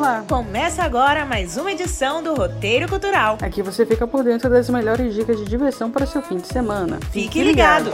Olá! Começa agora mais uma edição do Roteiro Cultural. Aqui você fica por dentro das melhores dicas de diversão para seu fim de semana. Fique ligado!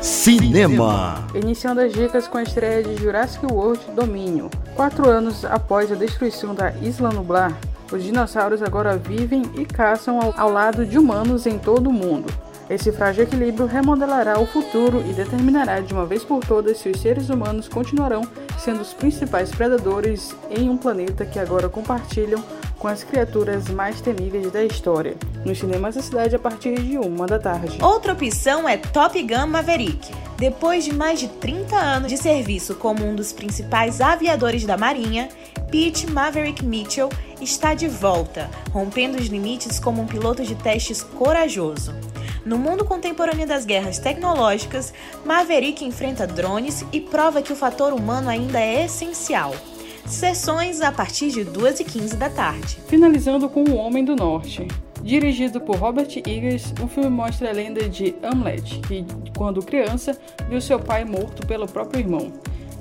Cinema. Iniciando as dicas com a estreia de Jurassic World Domínio. Quatro anos após a destruição da Isla Nublar, os dinossauros agora vivem e caçam ao, ao lado de humanos em todo o mundo. Esse frágil equilíbrio remodelará o futuro e determinará de uma vez por todas se os seres humanos continuarão sendo os principais predadores em um planeta que agora compartilham com as criaturas mais temíveis da história. Nos cinemas da cidade a partir de uma da tarde. Outra opção é Top Gun Maverick. Depois de mais de 30 anos de serviço como um dos principais aviadores da Marinha, Pete Maverick Mitchell está de volta, rompendo os limites como um piloto de testes corajoso. No mundo contemporâneo das guerras tecnológicas, Maverick enfrenta drones e prova que o fator humano ainda é essencial. Sessões a partir de 2h15 da tarde. Finalizando com O Homem do Norte. Dirigido por Robert Eggers, o filme mostra a lenda de Hamlet, que, quando criança, viu seu pai morto pelo próprio irmão.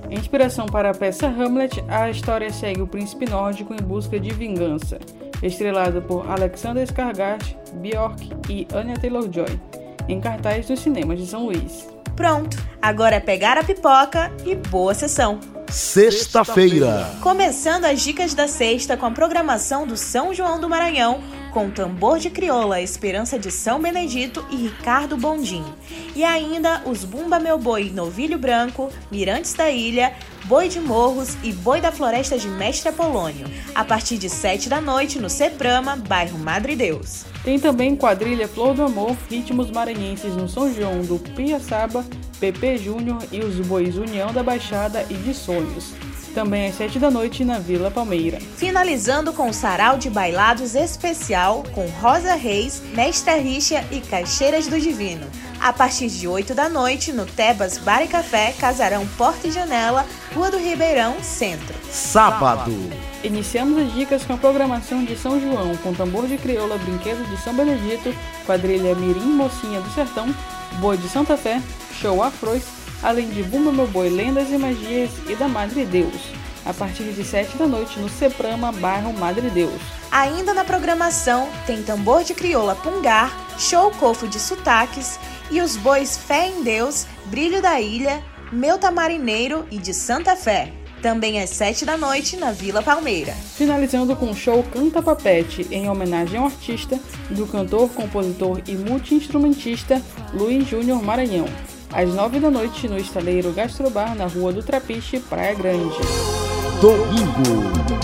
Em inspiração para a peça Hamlet, a história segue o príncipe nórdico em busca de vingança, estrelado por Alexander Skarsgård, Bjork e Anya Taylor-Joy, em cartaz nos cinemas de São Luís. Pronto, agora é pegar a pipoca e boa sessão! Sexta-feira. Começando as dicas da sexta com a programação do São João do Maranhão, com Tambor de Crioula, Esperança de São Benedito e Ricardo Bondim. E ainda os Bumba Meu Boi Novilho Branco, Mirantes da Ilha, Boi de Morros e Boi da Floresta de Mestre Apolônio, a partir de 7 da noite no Ceprama, bairro Madre Deus. Tem também quadrilha Flor do Amor, ritmos maranhenses no São João do Piaçaba, PP Júnior e os Bois União da Baixada e de Sonhos também às 7 da noite na Vila Palmeira. Finalizando com o sarau de bailados especial com Rosa Reis, Mestra Richa e Caixeiras do Divino. A partir de 8 da noite no Tebas Bar e Café, Casarão Porta e Janela, Rua do Ribeirão, Centro. Sábado. Iniciamos as dicas com a programação de São João, com tambor de crioula, brinquedo de São Benedito, quadrilha Mirim Mocinha do Sertão, boi de Santa Fé, show afrois além de Bumba Meu Boi, Lendas e Magias e da Madre Deus, a partir de 7 da noite no Seprama, bairro Madre Deus. Ainda na programação tem tambor de crioula pungar, show cofo de sotaques e os bois Fé em Deus, Brilho da Ilha, Meu Tamarineiro e de Santa Fé. Também às 7 da noite na Vila Palmeira. Finalizando com o show Canta Papete, em homenagem ao artista, do cantor, compositor e multi-instrumentista Luiz Júnior Maranhão às nove da noite no estaleiro Gastrobar na Rua do Trapiche, Praia Grande. Domingo.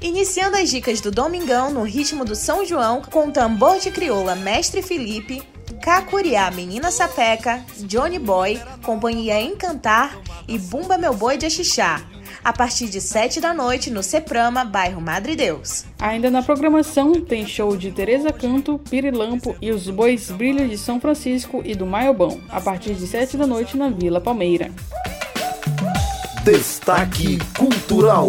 Iniciando as dicas do Domingão no ritmo do São João com tambor de crioula Mestre Felipe, Cacuriá Menina Sapeca, Johnny Boy, Companhia Encantar e Bumba Meu Boi de Axixá, a partir de 7 da noite no Seprama, bairro Madre Deus. Ainda na programação tem show de Teresa Canto, Pirilampo e os Bois Brilhos de São Francisco e do Maiobão, a partir de 7 da noite na Vila Palmeira. Destaque Cultural.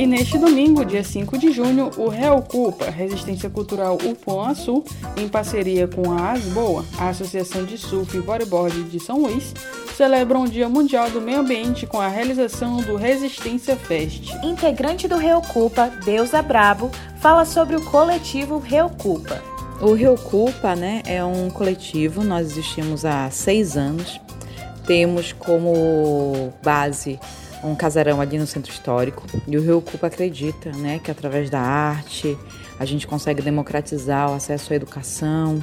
E neste domingo, dia 5 de junho, o Reocupa, Resistência Cultural Upuã Sul, em parceria com a Asboa, a Associação de Surf e Bodyboard de São Luís, celebram o Dia Mundial do Meio Ambiente com a realização do Resistência Fest. Integrante do Reocupa, Deusa Brabo, fala sobre o coletivo Reocupa. O Reocupa né, é um coletivo, nós existimos há seis anos. Temos como base um casarão ali no centro histórico. E o Rio Cupa acredita né, que através da arte a gente consegue democratizar o acesso à educação,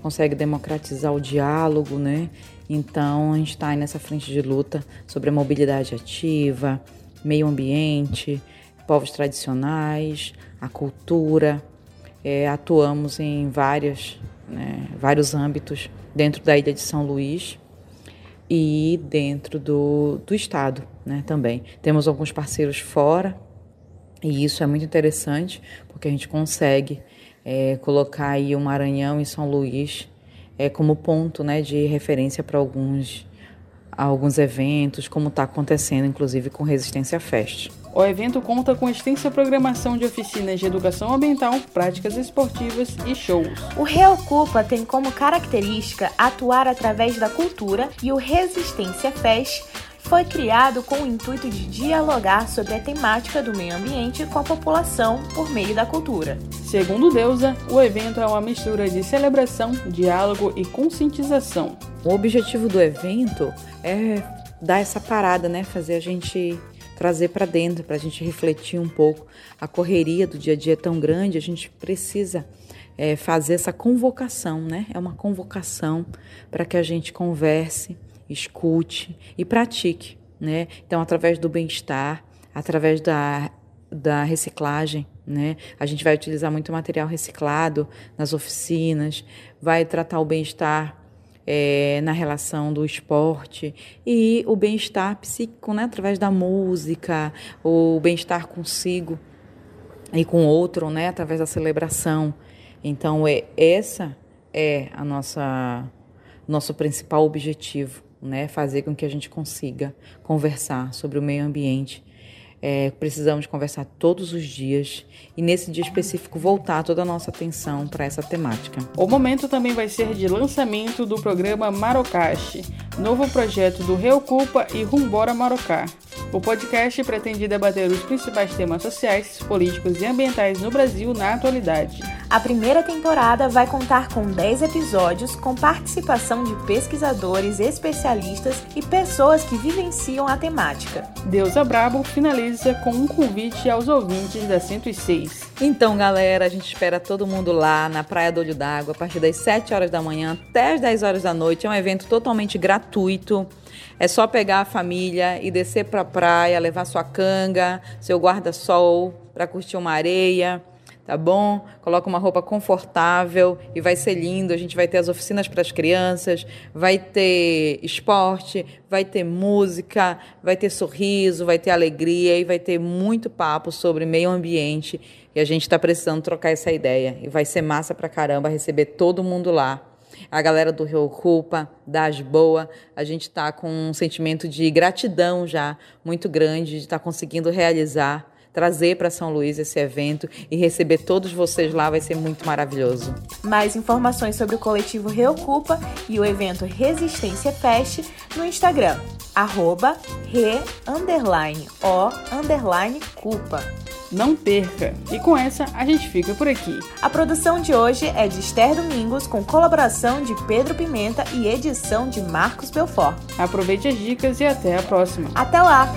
consegue democratizar o diálogo, né? Então a gente está nessa frente de luta sobre a mobilidade ativa, meio ambiente, povos tradicionais, a cultura. É, atuamos em várias, né, vários âmbitos dentro da ilha de São Luís e dentro do, do estado né, também. Temos alguns parceiros fora e isso é muito interessante porque a gente consegue é, colocar aí o Maranhão e São Luís é, como ponto né, de referência para alguns alguns eventos, como está acontecendo, inclusive com Resistência Fest. O evento conta com extensa programação de oficinas de educação ambiental, práticas esportivas e shows. O Reocupa tem como característica atuar através da cultura e o Resistência Fest foi criado com o intuito de dialogar sobre a temática do meio ambiente com a população por meio da cultura. Segundo Deusa, o evento é uma mistura de celebração, diálogo e conscientização. O objetivo do evento é dar essa parada, né? Fazer a gente trazer para dentro, para a gente refletir um pouco. A correria do dia a dia é tão grande, a gente precisa é, fazer essa convocação, né? É uma convocação para que a gente converse, escute e pratique, né? Então, através do bem-estar, através da, da reciclagem, né? A gente vai utilizar muito material reciclado nas oficinas, vai tratar o bem-estar é, na relação do esporte e o bem-estar psíquico, né? Através da música, o bem-estar consigo e com outro, né? Através da celebração. Então, é essa é a nossa nosso principal objetivo né, fazer com que a gente consiga conversar sobre o meio ambiente. É, precisamos conversar todos os dias e nesse dia específico voltar toda a nossa atenção para essa temática. O momento também vai ser de lançamento do programa Marocache, novo projeto do Reocupa e Rumbora Marocá. O podcast pretende debater os principais temas sociais, políticos e ambientais no Brasil na atualidade. A primeira temporada vai contar com 10 episódios com participação de pesquisadores, especialistas e pessoas que vivenciam a temática. Deus Brabo finaliza com um convite aos ouvintes da 106. Então, galera, a gente espera todo mundo lá na Praia do Olho d'Água a partir das 7 horas da manhã até as 10 horas da noite. É um evento totalmente gratuito. É só pegar a família e descer para a praia, levar sua canga, seu guarda-sol para curtir uma areia tá bom? Coloca uma roupa confortável e vai ser lindo. A gente vai ter as oficinas para as crianças, vai ter esporte, vai ter música, vai ter sorriso, vai ter alegria e vai ter muito papo sobre meio ambiente. E a gente está precisando trocar essa ideia. E vai ser massa pra caramba receber todo mundo lá. A galera do Rio Culpa, das Boa, a gente está com um sentimento de gratidão já muito grande de estar tá conseguindo realizar trazer para São Luís esse evento e receber todos vocês lá vai ser muito maravilhoso. Mais informações sobre o coletivo Reocupa e o evento Resistência Fest no Instagram, arroba re, underline, o, underline, culpa. Não perca! E com essa a gente fica por aqui. A produção de hoje é de Esther Domingos, com colaboração de Pedro Pimenta e edição de Marcos Belfort. Aproveite as dicas e até a próxima. Até lá!